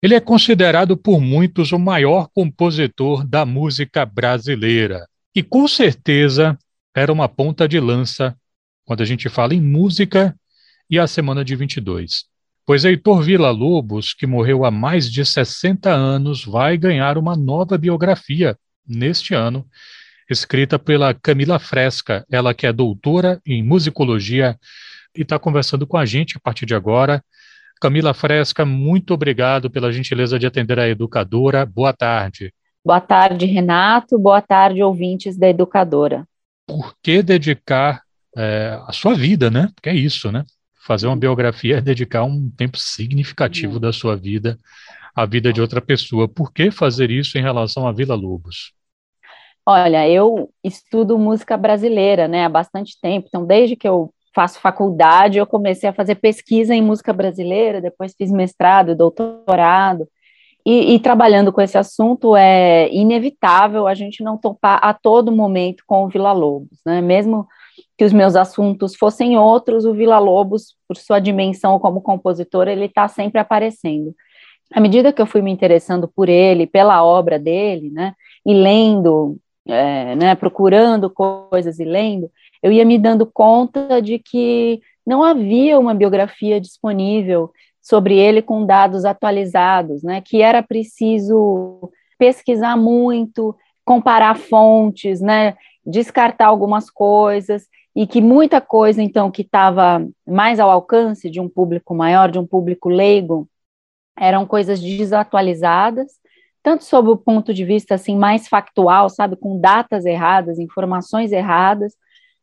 Ele é considerado por muitos o maior compositor da música brasileira e com certeza era uma ponta de lança quando a gente fala em música e a semana de 22. Pois Heitor Villa-Lobos, que morreu há mais de 60 anos, vai ganhar uma nova biografia neste ano, escrita pela Camila Fresca, ela que é doutora em musicologia e está conversando com a gente a partir de agora. Camila Fresca, muito obrigado pela gentileza de atender a educadora. Boa tarde. Boa tarde, Renato. Boa tarde, ouvintes da educadora. Por que dedicar é, a sua vida, né? Porque é isso, né? Fazer uma biografia é dedicar um tempo significativo da sua vida à vida de outra pessoa. Por que fazer isso em relação a Vila Lobos? Olha, eu estudo música brasileira, né, há bastante tempo. Então, desde que eu faço faculdade, eu comecei a fazer pesquisa em música brasileira, depois fiz mestrado, doutorado, e, e, trabalhando com esse assunto é inevitável a gente não topar a todo momento com o Vila Lobos, né? Mesmo que os meus assuntos fossem outros, o Vila Lobos, por sua dimensão como compositor, ele está sempre aparecendo. À medida que eu fui me interessando por ele, pela obra dele, né, e lendo, é, né, procurando coisas e lendo, eu ia me dando conta de que não havia uma biografia disponível sobre ele com dados atualizados, né? Que era preciso pesquisar muito, comparar fontes, né? Descartar algumas coisas e que muita coisa então que estava mais ao alcance de um público maior, de um público leigo, eram coisas desatualizadas, tanto sob o ponto de vista assim mais factual, sabe, com datas erradas, informações erradas,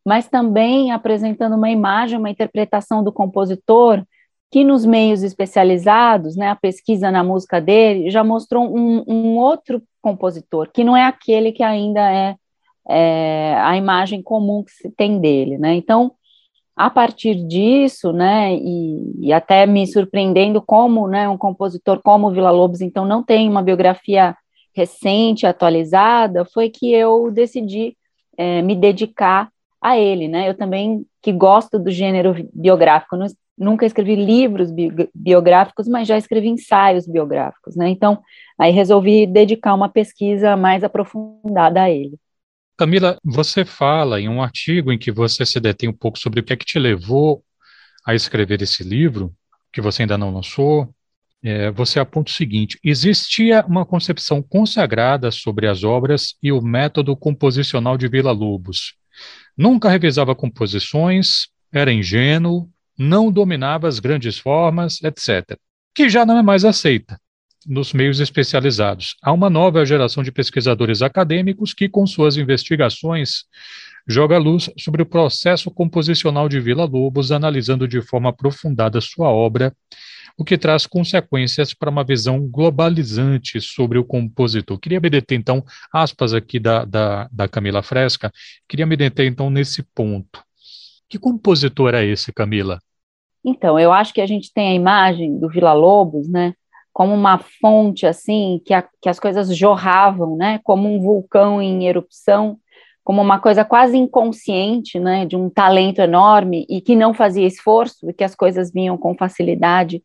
mas também apresentando uma imagem, uma interpretação do compositor que nos meios especializados, né, a pesquisa na música dele já mostrou um, um outro compositor, que não é aquele que ainda é, é, a imagem comum que se tem dele, né, então, a partir disso, né, e, e até me surpreendendo como, né, um compositor como Vila Lobos, então, não tem uma biografia recente, atualizada, foi que eu decidi é, me dedicar a ele, né? Eu também que gosto do gênero biográfico, não, nunca escrevi livros bi biográficos, mas já escrevi ensaios biográficos, né? Então, aí resolvi dedicar uma pesquisa mais aprofundada a ele. Camila, você fala em um artigo em que você se detém um pouco sobre o que é que te levou a escrever esse livro, que você ainda não lançou. É, você aponta o seguinte: existia uma concepção consagrada sobre as obras e o método composicional de Vila Lobos, Nunca revisava composições, era ingênuo, não dominava as grandes formas, etc. Que já não é mais aceita nos meios especializados. Há uma nova geração de pesquisadores acadêmicos que, com suas investigações, joga luz sobre o processo composicional de Vila Lobos, analisando de forma aprofundada sua obra o que traz consequências para uma visão globalizante sobre o compositor. Queria me deter, então, aspas aqui da, da, da Camila Fresca, queria me deter, então, nesse ponto. Que compositor é esse, Camila? Então, eu acho que a gente tem a imagem do Vila Lobos, né, como uma fonte, assim, que, a, que as coisas jorravam, né, como um vulcão em erupção, como uma coisa quase inconsciente, né, de um talento enorme e que não fazia esforço e que as coisas vinham com facilidade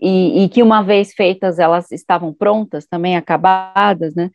e, e, que uma vez feitas elas estavam prontas, também acabadas, né?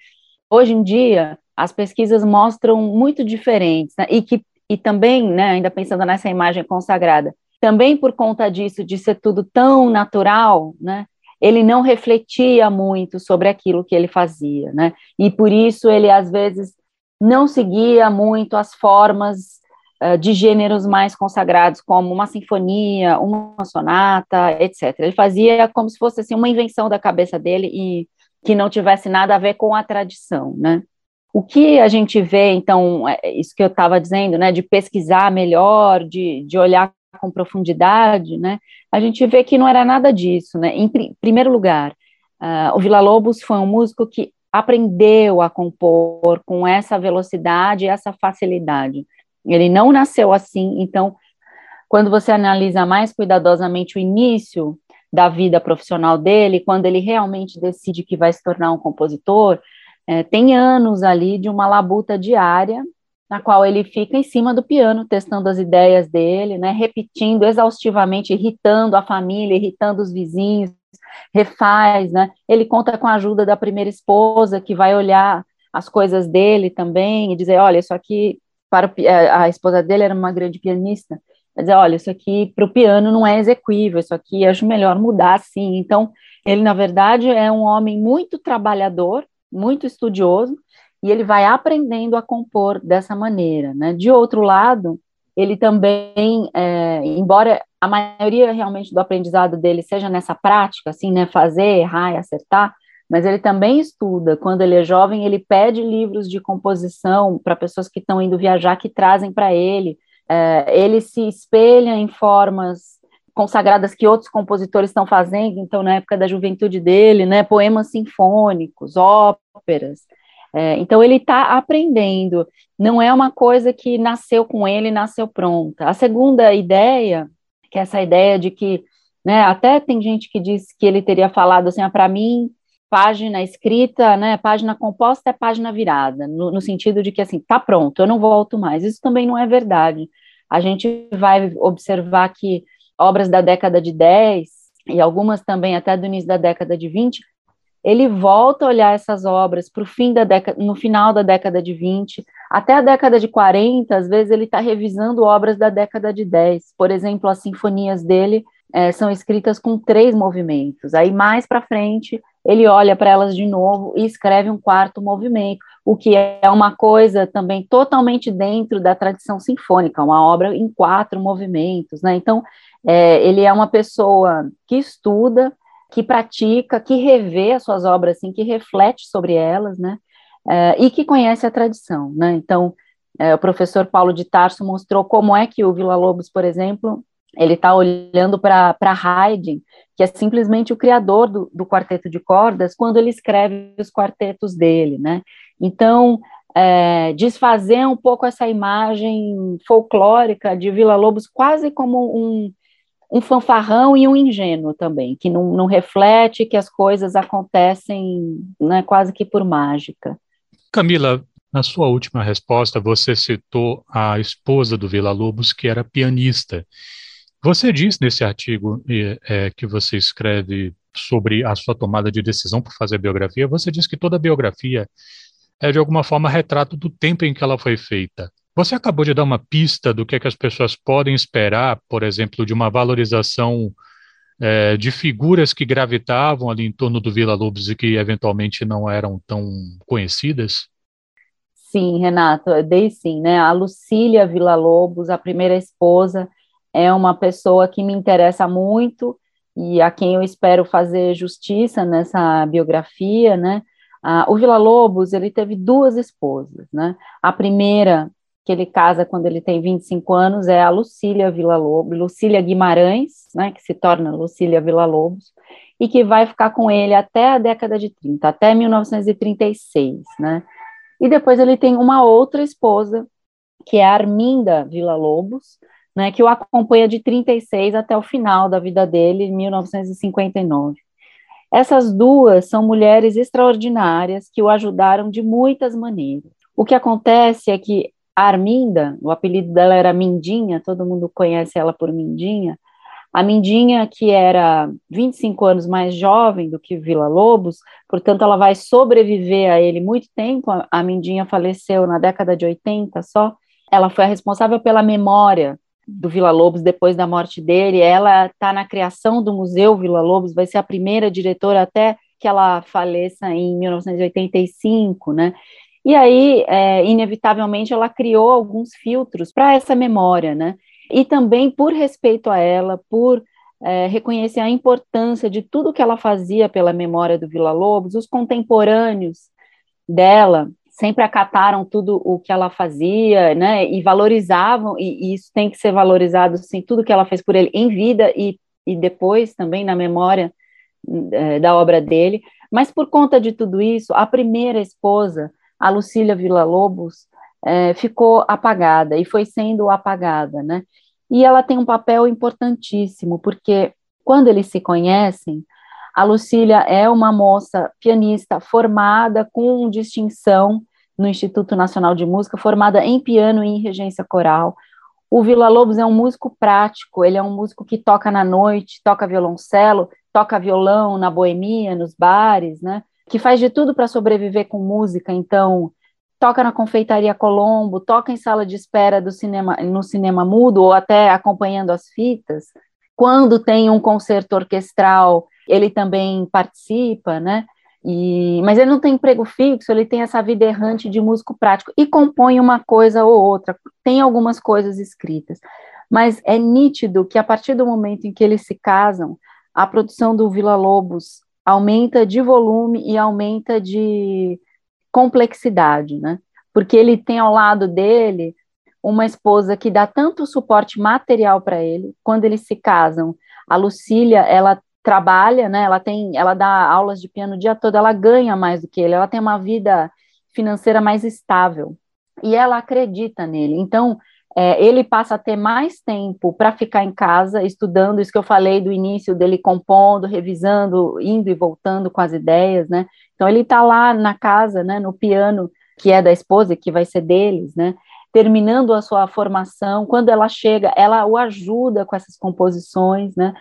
Hoje em dia as pesquisas mostram muito diferentes, né? E que e também, né, ainda pensando nessa imagem consagrada, também por conta disso de ser tudo tão natural, né? Ele não refletia muito sobre aquilo que ele fazia, né? E por isso ele às vezes não seguia muito as formas eh, de gêneros mais consagrados, como uma sinfonia, uma sonata, etc. Ele fazia como se fosse assim, uma invenção da cabeça dele e que não tivesse nada a ver com a tradição, né? O que a gente vê, então, é isso que eu estava dizendo, né, de pesquisar melhor, de, de olhar com profundidade, né, a gente vê que não era nada disso, né. Em pr primeiro lugar, uh, o Vila Lobos foi um músico que aprendeu a compor com essa velocidade essa facilidade. Ele não nasceu assim, então, quando você analisa mais cuidadosamente o início da vida profissional dele, quando ele realmente decide que vai se tornar um compositor, é, tem anos ali de uma labuta diária, na qual ele fica em cima do piano, testando as ideias dele, né, repetindo exaustivamente, irritando a família, irritando os vizinhos, refaz, né? Ele conta com a ajuda da primeira esposa, que vai olhar as coisas dele também e dizer, olha, isso aqui para é, a esposa dele era uma grande pianista, dizer, olha, isso aqui para o piano não é execuível, isso aqui acho melhor mudar assim. Então, ele na verdade é um homem muito trabalhador, muito estudioso, e ele vai aprendendo a compor dessa maneira, né? De outro lado, ele também, é, embora a maioria realmente do aprendizado dele seja nessa prática, assim, né, fazer, errar e acertar, mas ele também estuda. Quando ele é jovem, ele pede livros de composição para pessoas que estão indo viajar, que trazem para ele. É, ele se espelha em formas consagradas que outros compositores estão fazendo, então, na época da juventude dele, né, poemas sinfônicos, óperas. É, então, ele está aprendendo, não é uma coisa que nasceu com ele, nasceu pronta. A segunda ideia, que é essa ideia de que, né, até tem gente que diz que ele teria falado assim, ah, para mim, página escrita, né, página composta é página virada, no, no sentido de que, assim, tá pronto, eu não volto mais. Isso também não é verdade. A gente vai observar que obras da década de 10 e algumas também até do início da década de 20, ele volta a olhar essas obras para o fim da década, no final da década de 20, até a década de 40, às vezes ele está revisando obras da década de 10. Por exemplo, as sinfonias dele é, são escritas com três movimentos. Aí mais para frente ele olha para elas de novo e escreve um quarto movimento, o que é uma coisa também totalmente dentro da tradição sinfônica, uma obra em quatro movimentos, né? Então, é, ele é uma pessoa que estuda, que pratica, que revê as suas obras, assim, que reflete sobre elas, né? É, e que conhece a tradição, né? Então, é, o professor Paulo de Tarso mostrou como é que o Vila Lobos, por exemplo, ele está olhando para Haydn, que é simplesmente o criador do, do, quarteto de cordas, quando ele escreve os quartetos dele, né? Então, é, desfazer um pouco essa imagem folclórica de Vila Lobos, quase como um, um fanfarrão e um ingênuo também, que não, não reflete que as coisas acontecem né, quase que por mágica. Camila, na sua última resposta, você citou a esposa do Vila Lobos, que era pianista. Você diz nesse artigo é, que você escreve sobre a sua tomada de decisão por fazer biografia, você diz que toda biografia é de alguma forma retrato do tempo em que ela foi feita. Você acabou de dar uma pista do que, é que as pessoas podem esperar, por exemplo, de uma valorização é, de figuras que gravitavam ali em torno do Vila Lobos e que eventualmente não eram tão conhecidas? Sim, Renato, eu dei sim, né? A Lucília Vila Lobos, a primeira esposa, é uma pessoa que me interessa muito e a quem eu espero fazer justiça nessa biografia, né? Ah, o Vila Lobos, ele teve duas esposas, né? A primeira, que ele casa quando ele tem 25 anos, é a Lucília Vila Lobos, Lucília Guimarães, né, que se torna Lucília Vila Lobos, e que vai ficar com ele até a década de 30, até 1936, né? E depois ele tem uma outra esposa, que é a Arminda Vila Lobos, né, que o acompanha de 36 até o final da vida dele, em 1959. Essas duas são mulheres extraordinárias que o ajudaram de muitas maneiras. O que acontece é que a Arminda, o apelido dela era Mindinha, todo mundo conhece ela por Mindinha. A Mindinha, que era 25 anos mais jovem do que Vila Lobos, portanto, ela vai sobreviver a ele muito tempo. A Mindinha faleceu na década de 80 só. Ela foi a responsável pela memória do Vila Lobos depois da morte dele. Ela está na criação do Museu Vila Lobos, vai ser a primeira diretora até que ela faleça em 1985, né? E aí, é, inevitavelmente, ela criou alguns filtros para essa memória, né? E também por respeito a ela, por é, reconhecer a importância de tudo que ela fazia pela memória do Vila Lobos, os contemporâneos dela sempre acataram tudo o que ela fazia, né, e valorizavam, e, e, isso tem que ser valorizado, sim, tudo que ela fez por ele em vida e, e depois também na memória é, da obra dele, mas por conta de tudo isso, a primeira esposa, a Lucília Villa-Lobos, é, ficou apagada, e foi sendo apagada, né, e ela tem um papel importantíssimo, porque quando eles se conhecem, a Lucília é uma moça pianista formada com distinção no Instituto Nacional de Música, formada em piano e em regência coral. O Vila Lobos é um músico prático, ele é um músico que toca na noite, toca violoncelo, toca violão na boemia, nos bares, né? Que faz de tudo para sobreviver com música, então toca na confeitaria Colombo, toca em sala de espera do cinema, no cinema mudo ou até acompanhando as fitas. Quando tem um concerto orquestral, ele também participa, né? E, mas ele não tem emprego fixo, ele tem essa vida errante de músico prático e compõe uma coisa ou outra, tem algumas coisas escritas. Mas é nítido que a partir do momento em que eles se casam, a produção do Vila Lobos aumenta de volume e aumenta de complexidade, né? Porque ele tem ao lado dele uma esposa que dá tanto suporte material para ele. Quando eles se casam, a Lucília, ela trabalha, né? Ela tem, ela dá aulas de piano o dia todo, ela ganha mais do que ele, ela tem uma vida financeira mais estável e ela acredita nele. Então, é, ele passa a ter mais tempo para ficar em casa estudando isso que eu falei do início dele compondo, revisando, indo e voltando com as ideias, né? Então ele está lá na casa, né, no piano que é da esposa, que vai ser deles, né? Terminando a sua formação, quando ela chega, ela o ajuda com essas composições, né?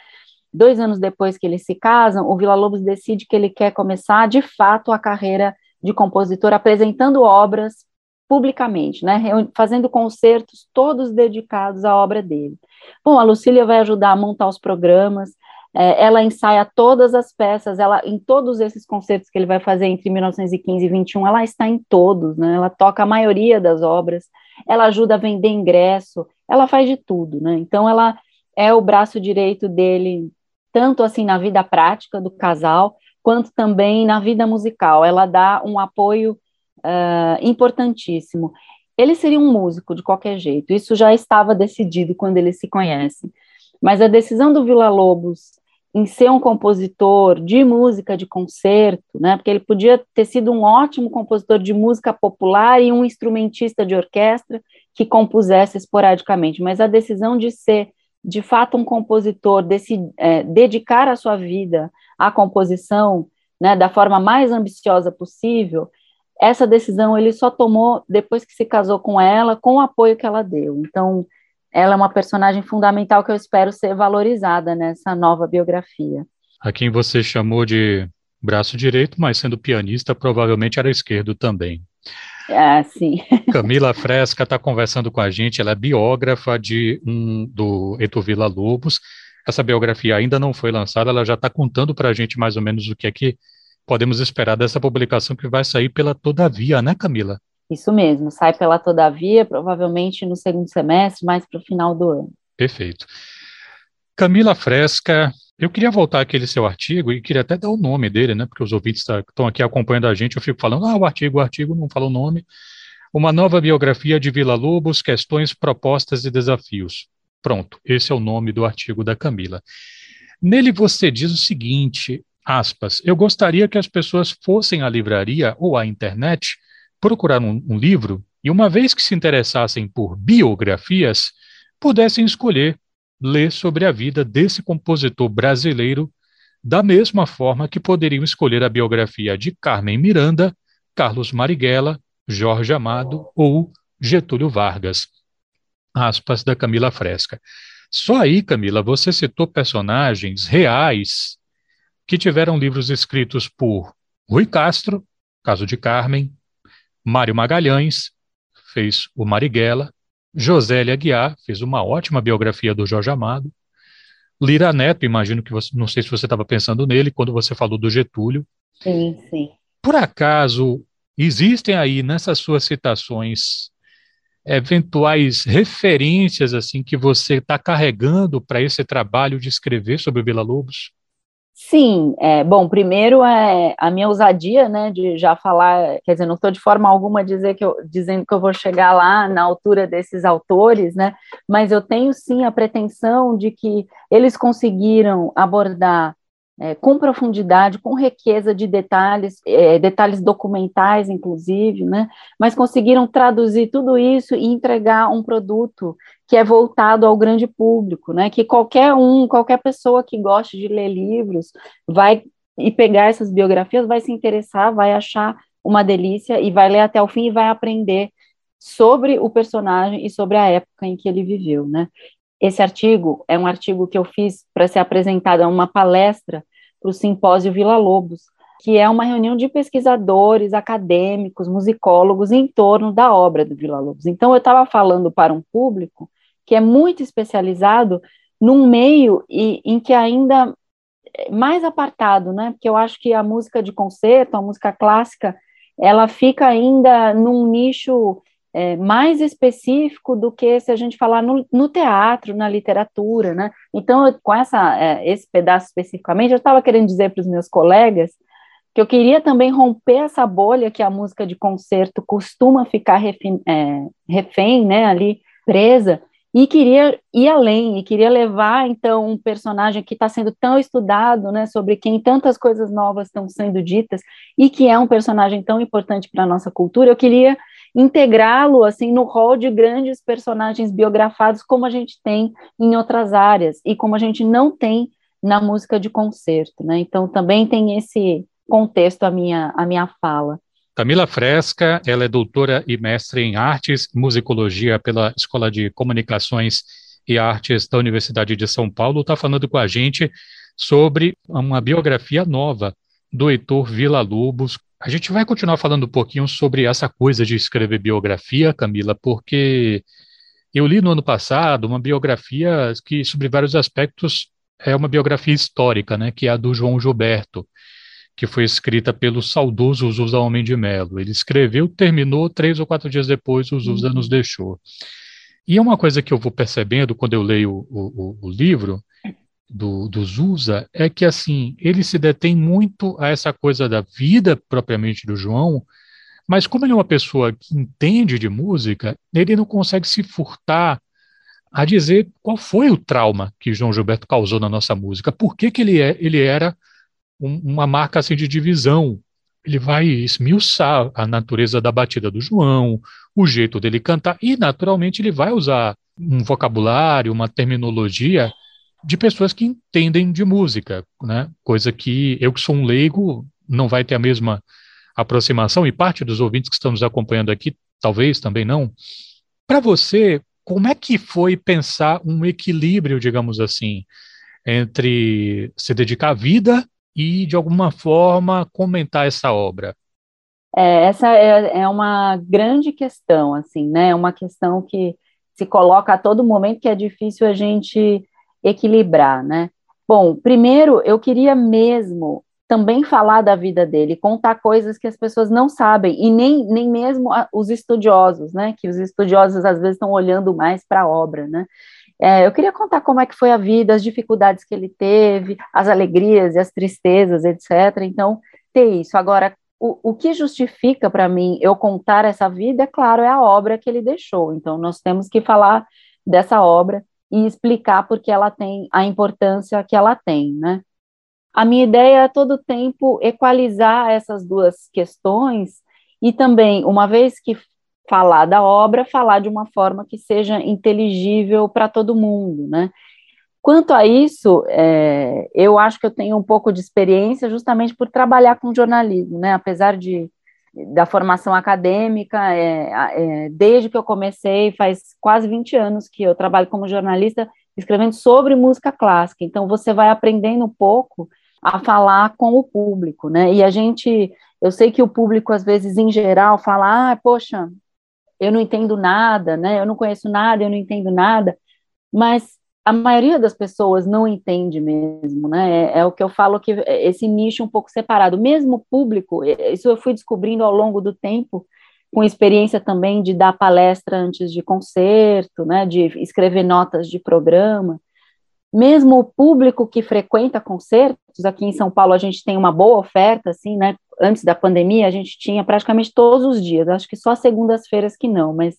Dois anos depois que eles se casam, o Vila Lobos decide que ele quer começar, de fato, a carreira de compositor, apresentando obras publicamente, né, fazendo concertos todos dedicados à obra dele. Bom, a Lucília vai ajudar a montar os programas, é, ela ensaia todas as peças, ela em todos esses concertos que ele vai fazer entre 1915 e 21, ela está em todos, né? Ela toca a maioria das obras, ela ajuda a vender ingresso, ela faz de tudo, né? Então ela é o braço direito dele, tanto assim na vida prática do casal, quanto também na vida musical. Ela dá um apoio uh, importantíssimo. Ele seria um músico de qualquer jeito, isso já estava decidido quando eles se conhecem. Mas a decisão do Vila Lobos em ser um compositor de música de concerto, né? Porque ele podia ter sido um ótimo compositor de música popular e um instrumentista de orquestra que compusesse esporadicamente, mas a decisão de ser de fato um compositor, desse, é, dedicar a sua vida à composição, né, da forma mais ambiciosa possível, essa decisão ele só tomou depois que se casou com ela, com o apoio que ela deu. Então, ela é uma personagem fundamental que eu espero ser valorizada nessa nova biografia. A quem você chamou de braço direito, mas sendo pianista, provavelmente era esquerdo também. Ah, sim. Camila Fresca está conversando com a gente, ela é biógrafa de um, do Eto Vila Lobos. Essa biografia ainda não foi lançada, ela já está contando para a gente mais ou menos o que é que podemos esperar dessa publicação que vai sair pela Todavia, né, Camila? Isso mesmo, sai pela Todavia, provavelmente no segundo semestre, mais para o final do ano. Perfeito. Camila Fresca, eu queria voltar àquele seu artigo e queria até dar o nome dele, né? Porque os ouvintes tá, estão aqui acompanhando a gente, eu fico falando, ah, o artigo, o artigo, não fala o nome. Uma nova biografia de Vila Lobos, questões, propostas e desafios. Pronto, esse é o nome do artigo da Camila. Nele você diz o seguinte, aspas, eu gostaria que as pessoas fossem à livraria ou à internet procurar um, um livro e, uma vez que se interessassem por biografias, pudessem escolher ler sobre a vida desse compositor brasileiro, da mesma forma que poderiam escolher a biografia de Carmen Miranda, Carlos Marighella, Jorge Amado ou Getúlio Vargas. Aspas da Camila Fresca. Só aí, Camila, você citou personagens reais que tiveram livros escritos por Rui Castro, caso de Carmen, Mário Magalhães fez o Marighella, Josélia Aguiar fez uma ótima biografia do Jorge Amado, Lira Neto, imagino que você, não sei se você estava pensando nele quando você falou do Getúlio. Sim, sim. Por acaso existem aí nessas suas citações eventuais referências assim que você está carregando para esse trabalho de escrever sobre o Vila Lobos? Sim, é, bom, primeiro é a minha ousadia, né, de já falar, quer dizer, não estou de forma alguma dizer que eu, dizendo que eu vou chegar lá na altura desses autores, né, mas eu tenho sim a pretensão de que eles conseguiram abordar é, com profundidade, com riqueza de detalhes, é, detalhes documentais, inclusive, né? Mas conseguiram traduzir tudo isso e entregar um produto que é voltado ao grande público, né? Que qualquer um, qualquer pessoa que goste de ler livros vai e pegar essas biografias vai se interessar, vai achar uma delícia e vai ler até o fim e vai aprender sobre o personagem e sobre a época em que ele viveu, né? Esse artigo é um artigo que eu fiz para ser apresentado a uma palestra para o simpósio Vila Lobos, que é uma reunião de pesquisadores, acadêmicos, musicólogos em torno da obra do Vila Lobos. Então, eu estava falando para um público que é muito especializado num meio e, em que ainda é mais apartado, né? Porque eu acho que a música de concerto, a música clássica, ela fica ainda num nicho é, mais específico do que se a gente falar no, no teatro, na literatura, né? Então, eu, com essa, é, esse pedaço especificamente, eu estava querendo dizer para os meus colegas que eu queria também romper essa bolha que a música de concerto costuma ficar refém, é, refém né, ali presa, e queria ir além, e queria levar, então, um personagem que está sendo tão estudado, né, sobre quem tantas coisas novas estão sendo ditas, e que é um personagem tão importante para a nossa cultura, eu queria integrá-lo, assim, no rol de grandes personagens biografados, como a gente tem em outras áreas, e como a gente não tem na música de concerto, né, então também tem esse contexto a minha, a minha fala. Camila Fresca, ela é doutora e mestre em artes, musicologia pela Escola de Comunicações e Artes da Universidade de São Paulo, está falando com a gente sobre uma biografia nova do Heitor Villa-Lobos. A gente vai continuar falando um pouquinho sobre essa coisa de escrever biografia, Camila, porque eu li no ano passado uma biografia que, sobre vários aspectos, é uma biografia histórica, né, que é a do João Gilberto que foi escrita pelo saudoso Zusa Homem de Melo. Ele escreveu, terminou, três ou quatro dias depois o Zusa uhum. nos deixou. E é uma coisa que eu vou percebendo quando eu leio o, o, o livro do, do Zusa, é que assim, ele se detém muito a essa coisa da vida propriamente do João, mas como ele é uma pessoa que entende de música, ele não consegue se furtar a dizer qual foi o trauma que João Gilberto causou na nossa música, por que, que ele, é, ele era um, uma marca assim de divisão. Ele vai esmiuçar a natureza da batida do João, o jeito dele cantar, e naturalmente ele vai usar um vocabulário, uma terminologia de pessoas que entendem de música, né? Coisa que eu que sou um leigo não vai ter a mesma aproximação e parte dos ouvintes que estão nos acompanhando aqui talvez também não. Para você, como é que foi pensar um equilíbrio, digamos assim, entre se dedicar à vida e, de alguma forma, comentar essa obra? É, essa é, é, uma grande questão, assim, né? É uma questão que se coloca a todo momento que é difícil a gente equilibrar, né? Bom, primeiro eu queria mesmo também falar da vida dele, contar coisas que as pessoas não sabem, e nem, nem mesmo os estudiosos, né? Que os estudiosos às vezes estão olhando mais para a obra, né? É, eu queria contar como é que foi a vida, as dificuldades que ele teve, as alegrias e as tristezas, etc. Então, ter isso. Agora, o, o que justifica para mim eu contar essa vida, é claro, é a obra que ele deixou. Então, nós temos que falar dessa obra e explicar porque ela tem a importância que ela tem, né? A minha ideia é todo tempo equalizar essas duas questões e também, uma vez que falar da obra, falar de uma forma que seja inteligível para todo mundo, né? Quanto a isso, é, eu acho que eu tenho um pouco de experiência justamente por trabalhar com jornalismo, né? Apesar de da formação acadêmica, é, é, desde que eu comecei, faz quase 20 anos que eu trabalho como jornalista escrevendo sobre música clássica. Então você vai aprendendo um pouco a falar com o público, né? E a gente, eu sei que o público às vezes em geral fala, ah, poxa, eu não entendo nada, né? Eu não conheço nada, eu não entendo nada, mas a maioria das pessoas não entende mesmo, né? É, é, o que eu falo que esse nicho um pouco separado, mesmo público, isso eu fui descobrindo ao longo do tempo, com experiência também de dar palestra antes de concerto, né? De escrever notas de programa. Mesmo o público que frequenta concertos, aqui em São Paulo a gente tem uma boa oferta, assim, né? antes da pandemia, a gente tinha praticamente todos os dias, acho que só segundas-feiras que não, mas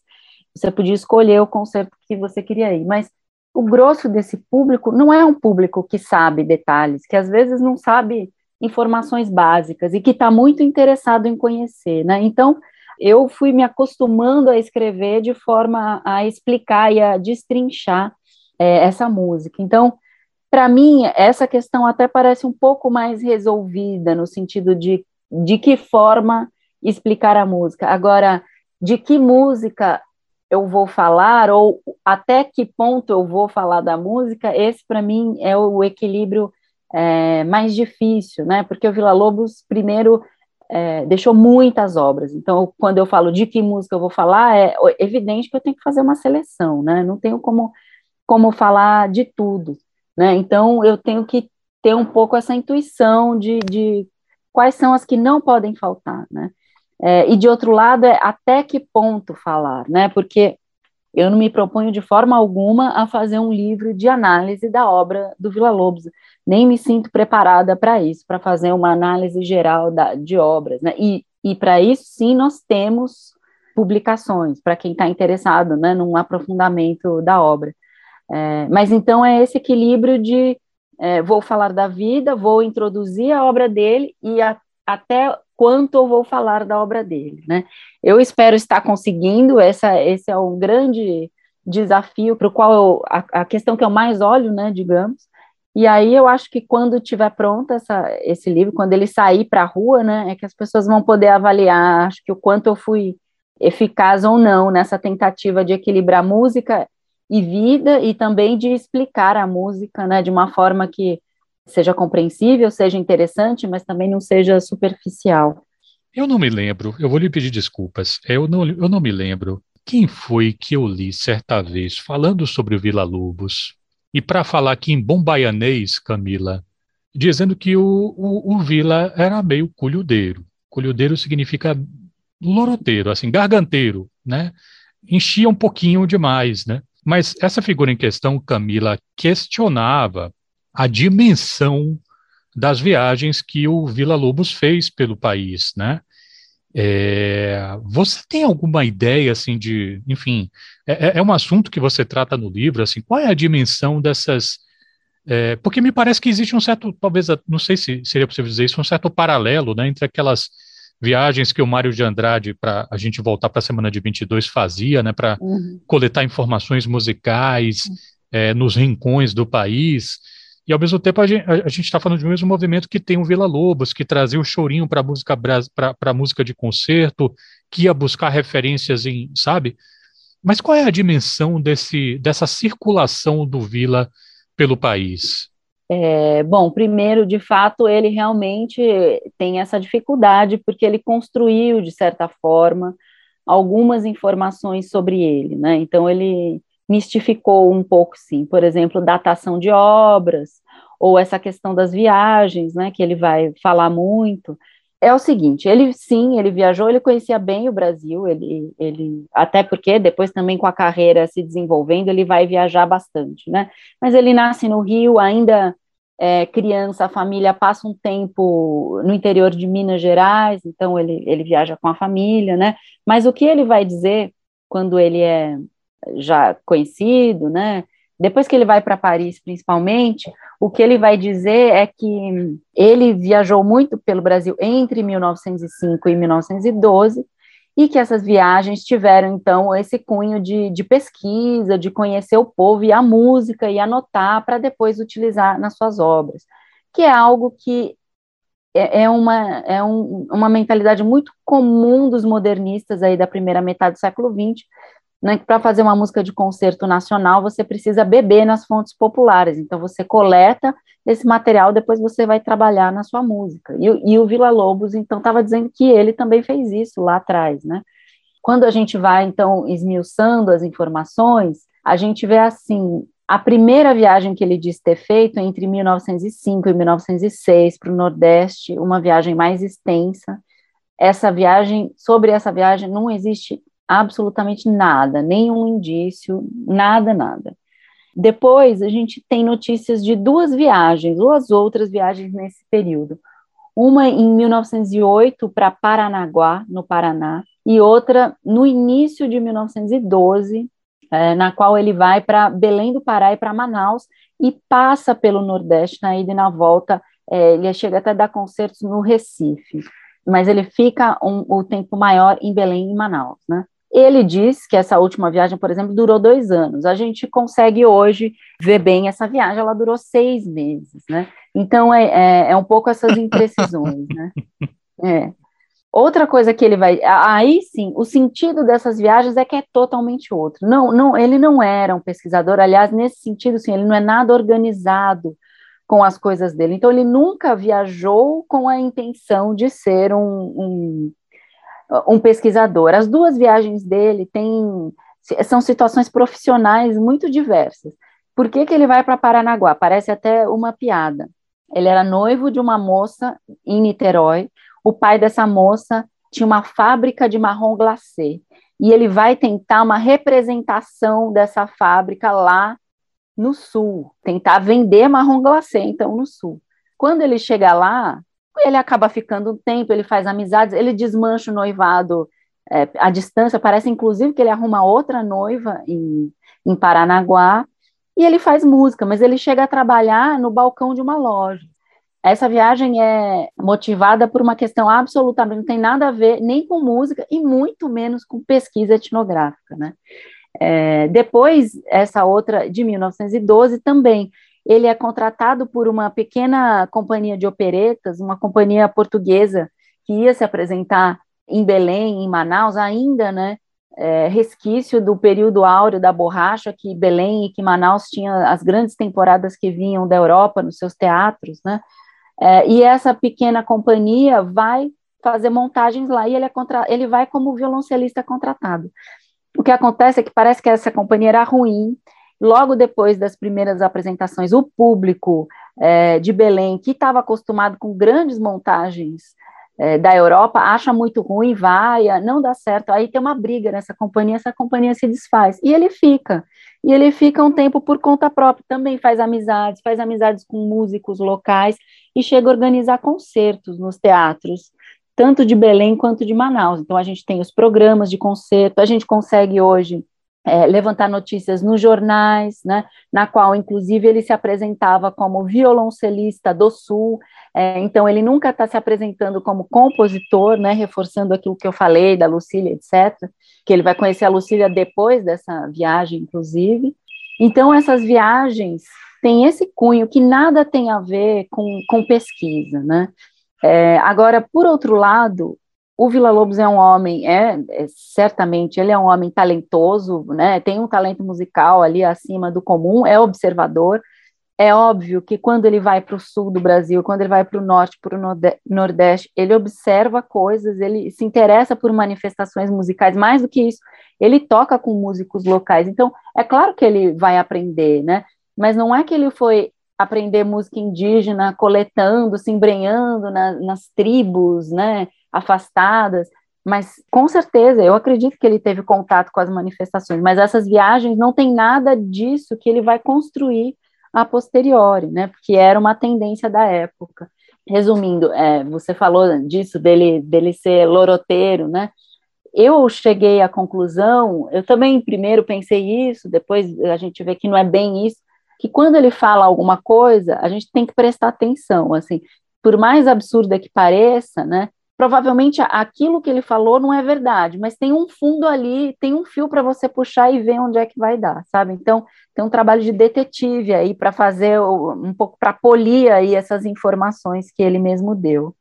você podia escolher o concerto que você queria ir. Mas o grosso desse público não é um público que sabe detalhes, que às vezes não sabe informações básicas e que está muito interessado em conhecer, né? Então, eu fui me acostumando a escrever de forma a explicar e a destrinchar é, essa música. Então, para mim, essa questão até parece um pouco mais resolvida, no sentido de de que forma explicar a música. Agora, de que música eu vou falar ou até que ponto eu vou falar da música, esse para mim é o equilíbrio é, mais difícil, né? Porque o Vila Lobos, primeiro, é, deixou muitas obras. Então, quando eu falo de que música eu vou falar, é evidente que eu tenho que fazer uma seleção, né? Não tenho como, como falar de tudo, né? Então, eu tenho que ter um pouco essa intuição de, de quais são as que não podem faltar, né? É, e de outro lado, é até que ponto falar, né? Porque eu não me proponho de forma alguma a fazer um livro de análise da obra do Vila Lobos, nem me sinto preparada para isso, para fazer uma análise geral da, de obras, né? E, e para isso, sim, nós temos publicações, para quem está interessado, né, num aprofundamento da obra. É, mas então é esse equilíbrio de é, vou falar da vida, vou introduzir a obra dele e a, até quanto eu vou falar da obra dele, né? Eu espero estar conseguindo, essa, esse é o grande desafio para o qual eu, a, a, questão que eu mais olho, né, digamos, e aí eu acho que quando tiver pronto essa, esse livro, quando ele sair para a rua, né, é que as pessoas vão poder avaliar, acho que o quanto eu fui eficaz ou não nessa tentativa de equilibrar música e vida e também de explicar a música, né, de uma forma que seja compreensível, seja interessante, mas também não seja superficial. Eu não me lembro, eu vou lhe pedir desculpas, eu não, eu não me lembro quem foi que eu li certa vez falando sobre o Vila Lobos, e para falar aqui em bom baianês, Camila, dizendo que o, o, o Vila era meio culhudeiro. Culhudeiro significa loroteiro, assim, garganteiro, né? Enchia um pouquinho demais, né? Mas essa figura em questão, Camila, questionava a dimensão das viagens que o Vila Lobos fez pelo país, né? É, você tem alguma ideia, assim, de, enfim, é, é, é, um assunto que você trata no livro, assim, qual é a dimensão dessas, é, porque me parece que existe um certo, talvez, não sei se seria possível dizer isso, um certo paralelo, né, entre aquelas viagens que o Mário de Andrade, para a gente voltar para a semana de 22, fazia, né, para uhum. coletar informações musicais uhum. é, nos rincões do país, e ao mesmo tempo a gente está falando de um mesmo movimento que tem o Vila Lobos, que trazia o chorinho para música para música de concerto, que ia buscar referências em, sabe? Mas qual é a dimensão desse, dessa circulação do Vila pelo país? É, bom, primeiro, de fato, ele realmente tem essa dificuldade, porque ele construiu, de certa forma, algumas informações sobre ele, né? Então, ele mistificou um pouco, sim. Por exemplo, datação de obras, ou essa questão das viagens, né, que ele vai falar muito. É o seguinte, ele sim, ele viajou, ele conhecia bem o Brasil, ele, ele até porque depois também com a carreira se desenvolvendo, ele vai viajar bastante, né? Mas ele nasce no Rio, ainda é, criança, a família passa um tempo no interior de Minas Gerais, então ele, ele viaja com a família, né? Mas o que ele vai dizer quando ele é já conhecido, né? Depois que ele vai para Paris, principalmente, o que ele vai dizer é que ele viajou muito pelo Brasil entre 1905 e 1912 e que essas viagens tiveram, então, esse cunho de, de pesquisa, de conhecer o povo e a música e anotar para depois utilizar nas suas obras, que é algo que é, é, uma, é um, uma mentalidade muito comum dos modernistas aí da primeira metade do século XX, né, para fazer uma música de concerto nacional, você precisa beber nas fontes populares. Então, você coleta esse material, depois você vai trabalhar na sua música. E, e o Vila Lobos, então, estava dizendo que ele também fez isso lá atrás, né? Quando a gente vai, então, esmiuçando as informações, a gente vê assim, a primeira viagem que ele diz ter feito entre 1905 e 1906 para o Nordeste, uma viagem mais extensa. Essa viagem, sobre essa viagem, não existe absolutamente nada, nenhum indício, nada, nada. Depois a gente tem notícias de duas viagens, duas outras viagens nesse período. Uma em 1908 para Paranaguá, no Paraná, e outra no início de 1912, é, na qual ele vai para Belém do Pará e para Manaus e passa pelo Nordeste na ida e na volta. É, ele chega até a dar concertos no Recife, mas ele fica um, o tempo maior em Belém e Manaus, né? Ele diz que essa última viagem, por exemplo, durou dois anos. A gente consegue hoje ver bem essa viagem, ela durou seis meses, né? Então é, é, é um pouco essas imprecisões, né? É. Outra coisa que ele vai, aí sim, o sentido dessas viagens é que é totalmente outro. Não, não, ele não era um pesquisador, aliás, nesse sentido, sim, ele não é nada organizado com as coisas dele. Então, ele nunca viajou com a intenção de ser um, um, um pesquisador. As duas viagens dele têm, são situações profissionais muito diversas. Por que, que ele vai para Paranaguá? Parece até uma piada. Ele era noivo de uma moça em Niterói. O pai dessa moça tinha uma fábrica de marrom glacê. E ele vai tentar uma representação dessa fábrica lá no sul, tentar vender marrom glacê, então, no sul. Quando ele chega lá, ele acaba ficando um tempo, ele faz amizades, ele desmancha o noivado é, à distância, parece inclusive que ele arruma outra noiva em, em Paranaguá, e ele faz música, mas ele chega a trabalhar no balcão de uma loja. Essa viagem é motivada por uma questão absolutamente, não tem nada a ver nem com música e muito menos com pesquisa etnográfica, né? É, depois, essa outra, de 1912, também, ele é contratado por uma pequena companhia de operetas, uma companhia portuguesa que ia se apresentar em Belém, em Manaus, ainda, né, é, resquício do período áureo da borracha, que Belém e que Manaus tinha as grandes temporadas que vinham da Europa nos seus teatros, né, é, e essa pequena companhia vai fazer montagens lá e ele, é contra, ele vai como violoncelista contratado. O que acontece é que parece que essa companhia era ruim. Logo depois das primeiras apresentações, o público é, de Belém, que estava acostumado com grandes montagens é, da Europa, acha muito ruim, vai, não dá certo. Aí tem uma briga nessa companhia, essa companhia se desfaz. E ele fica. E ele fica um tempo por conta própria, também faz amizades, faz amizades com músicos locais e chega a organizar concertos nos teatros tanto de Belém quanto de Manaus. Então, a gente tem os programas de concerto, a gente consegue hoje é, levantar notícias nos jornais, né, na qual, inclusive, ele se apresentava como violoncelista do Sul, é, então ele nunca está se apresentando como compositor, né, reforçando aquilo que eu falei da Lucília, etc., que ele vai conhecer a Lucília depois dessa viagem, inclusive. Então, essas viagens têm esse cunho que nada tem a ver com, com pesquisa, né, é, agora, por outro lado, o Vila Lobos é um homem, é, é, certamente ele é um homem talentoso, né? Tem um talento musical ali acima do comum, é observador. É óbvio que quando ele vai para o sul do Brasil, quando ele vai para o norte, para o nordeste, ele observa coisas, ele se interessa por manifestações musicais. Mais do que isso, ele toca com músicos locais. Então, é claro que ele vai aprender, né? Mas não é que ele foi aprender música indígena, coletando, se embrenhando na, nas tribos, né, afastadas, mas com certeza, eu acredito que ele teve contato com as manifestações, mas essas viagens não tem nada disso que ele vai construir a posteriori, né, porque era uma tendência da época. Resumindo, é, você falou disso, dele, dele ser loroteiro, né, eu cheguei à conclusão, eu também primeiro pensei isso, depois a gente vê que não é bem isso, que quando ele fala alguma coisa, a gente tem que prestar atenção, assim, por mais absurda que pareça, né? Provavelmente aquilo que ele falou não é verdade, mas tem um fundo ali, tem um fio para você puxar e ver onde é que vai dar, sabe? Então, tem um trabalho de detetive aí para fazer um pouco para polir aí essas informações que ele mesmo deu.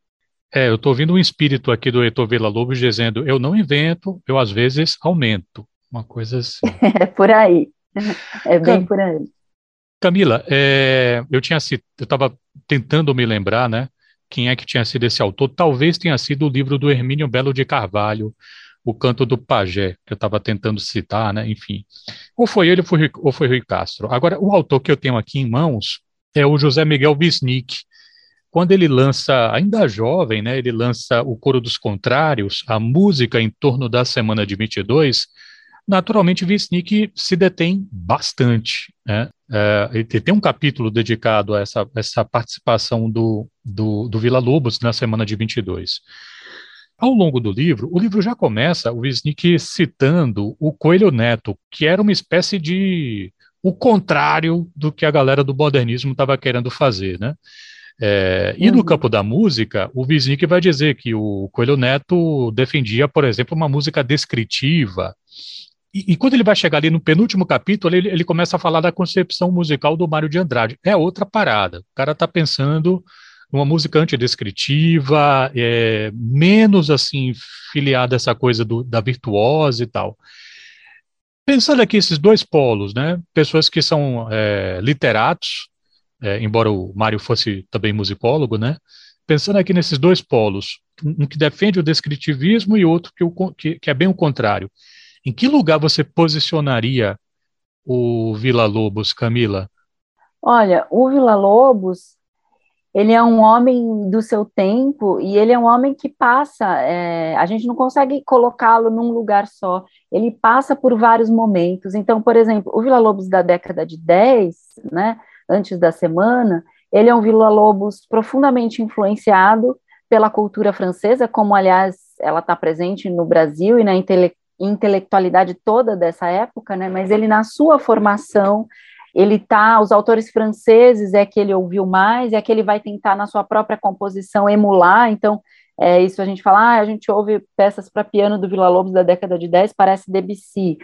É, eu estou ouvindo um espírito aqui do Heitor Villa Lobos dizendo: eu não invento, eu às vezes aumento. Uma coisa assim. É por aí. É bem por aí. Camila, é, eu tinha eu estava tentando me lembrar, né? Quem é que tinha sido esse autor? Talvez tenha sido o livro do Hermínio Belo de Carvalho, O Canto do Pajé, que eu estava tentando citar, né? Enfim, ou foi ele ou foi, Rui Castro. Agora, o autor que eu tenho aqui em mãos é o José Miguel Wisnik. Quando ele lança, ainda jovem, né? Ele lança o Coro dos Contrários, a música em torno da Semana de 22 Naturalmente, Wisnik se detém bastante. Né? É, ele tem um capítulo dedicado a essa, essa participação do, do, do Vila Lobos na semana de 22. Ao longo do livro, o livro já começa o Wisnik citando o Coelho Neto, que era uma espécie de o contrário do que a galera do modernismo estava querendo fazer, né? É, e no uhum. campo da música, o Wisnik vai dizer que o Coelho Neto defendia, por exemplo, uma música descritiva, e, e, quando ele vai chegar ali no penúltimo capítulo, ele, ele começa a falar da concepção musical do Mário de Andrade. É outra parada. O cara está pensando numa música antidescritiva, é, menos assim filiada a essa coisa do, da virtuosa e tal. Pensando aqui esses dois polos, né? Pessoas que são é, literatos, é, embora o Mário fosse também musicólogo, né? Pensando aqui nesses dois polos, um que defende o descritivismo e outro que, o, que, que é bem o contrário. Em que lugar você posicionaria o Vila Lobos, Camila? Olha, o Vila Lobos, ele é um homem do seu tempo e ele é um homem que passa, é, a gente não consegue colocá-lo num lugar só, ele passa por vários momentos. Então, por exemplo, o Vila Lobos da década de 10, né, antes da semana, ele é um Vila Lobos profundamente influenciado pela cultura francesa, como, aliás, ela está presente no Brasil e na intele intelectualidade toda dessa época, né, mas ele, na sua formação, ele tá, os autores franceses é que ele ouviu mais, é que ele vai tentar na sua própria composição emular, então é isso a gente fala, ah, a gente ouve peças para piano do Vila Lobos da década de 10, parece Debussy,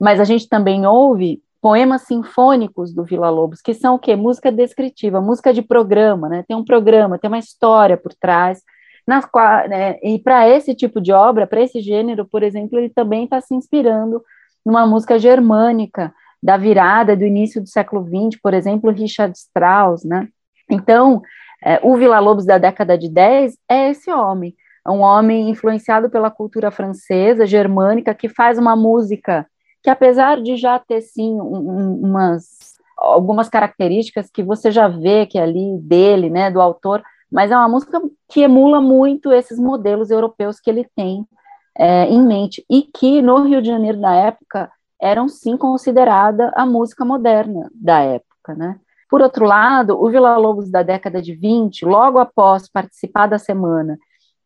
mas a gente também ouve poemas sinfônicos do Vila Lobos, que são o quê? Música descritiva, música de programa, né? Tem um programa, tem uma história por trás, nas né, e para esse tipo de obra, para esse gênero, por exemplo, ele também está se inspirando numa música germânica, da virada do início do século XX, por exemplo, Richard Strauss, né? Então, é, o Vila Lobos da década de 10 é esse homem, um homem influenciado pela cultura francesa, germânica, que faz uma música que, apesar de já ter, sim, um, umas, algumas características que você já vê que é ali dele, né, do autor, mas é uma música que emula muito esses modelos europeus que ele tem é, em mente, e que no Rio de Janeiro, da época, eram sim considerada a música moderna da época, né? Por outro lado, o Vila Lobos da década de 20, logo após participar da semana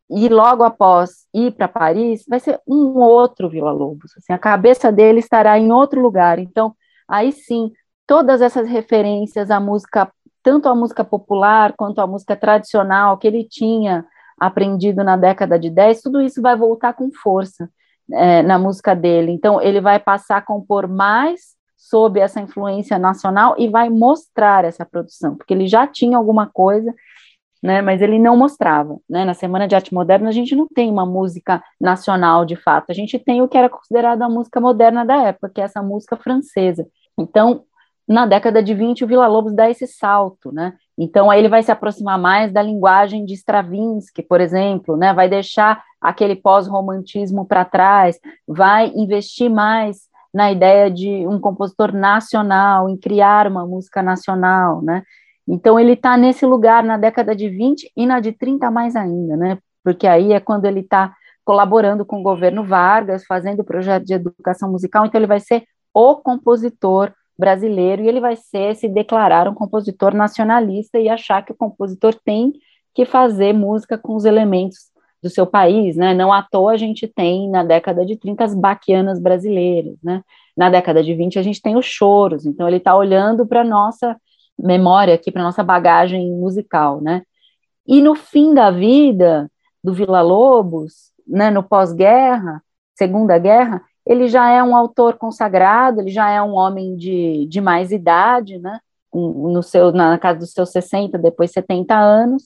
e logo após ir para Paris, vai ser um outro Vila Lobos. Assim, a cabeça dele estará em outro lugar. Então, aí sim, todas essas referências à música, tanto à música popular quanto à música tradicional que ele tinha aprendido na década de 10, tudo isso vai voltar com força é, na música dele. Então, ele vai passar a compor mais sob essa influência nacional e vai mostrar essa produção, porque ele já tinha alguma coisa, né, mas ele não mostrava. Né? Na Semana de Arte Moderna, a gente não tem uma música nacional de fato, a gente tem o que era considerado a música moderna da época, que é essa música francesa. Então, na década de 20, o Vila Lobos dá esse salto, né? Então, aí ele vai se aproximar mais da linguagem de Stravinsky, por exemplo, né? Vai deixar aquele pós-romantismo para trás, vai investir mais na ideia de um compositor nacional, em criar uma música nacional, né? Então, ele está nesse lugar na década de 20 e na de 30 mais ainda, né? Porque aí é quando ele está colaborando com o governo Vargas, fazendo projeto de educação musical, então ele vai ser o compositor brasileiro e ele vai ser se declarar um compositor nacionalista e achar que o compositor tem que fazer música com os elementos do seu país, né? Não à toa a gente tem na década de 30 as baquianas brasileiras, né? Na década de 20 a gente tem os choros, então ele está olhando para nossa memória aqui, para nossa bagagem musical, né? E no fim da vida do Vila Lobos, né, no pós-guerra, Segunda Guerra, ele já é um autor consagrado, ele já é um homem de, de mais idade, né? No seu, na casa dos seus 60, depois 70 anos,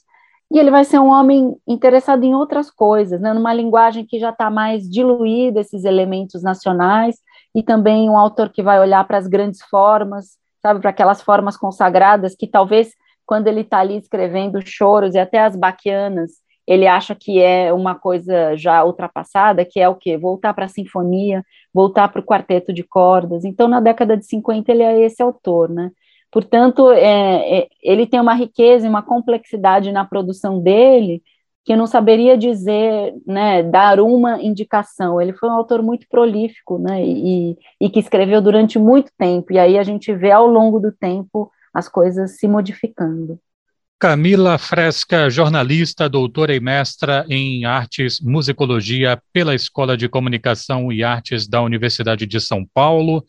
e ele vai ser um homem interessado em outras coisas, né? numa linguagem que já está mais diluída, esses elementos nacionais, e também um autor que vai olhar para as grandes formas, sabe, para aquelas formas consagradas que talvez quando ele está ali escrevendo choros e até as baquianas, ele acha que é uma coisa já ultrapassada, que é o quê? Voltar para a sinfonia, voltar para o quarteto de cordas. Então, na década de 50, ele é esse autor, né? Portanto, é, é, ele tem uma riqueza e uma complexidade na produção dele que eu não saberia dizer, né, dar uma indicação. Ele foi um autor muito prolífico, né, e, e que escreveu durante muito tempo, e aí a gente vê ao longo do tempo as coisas se modificando. Camila Fresca, jornalista, doutora e mestra em artes musicologia pela Escola de Comunicação e Artes da Universidade de São Paulo,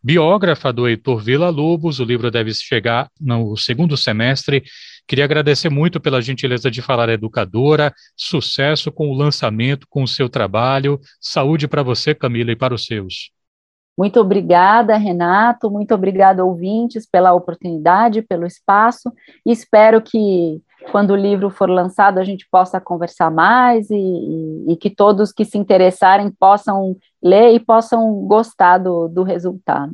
biógrafa do Heitor Villa Lobos, o livro deve chegar no segundo semestre. Queria agradecer muito pela gentileza de falar educadora, sucesso com o lançamento, com o seu trabalho, saúde para você, Camila, e para os seus. Muito obrigada, Renato, muito obrigada, ouvintes, pela oportunidade, pelo espaço, e espero que, quando o livro for lançado, a gente possa conversar mais e, e que todos que se interessarem possam ler e possam gostar do, do resultado.